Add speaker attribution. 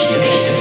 Speaker 1: Dichter, Dichter.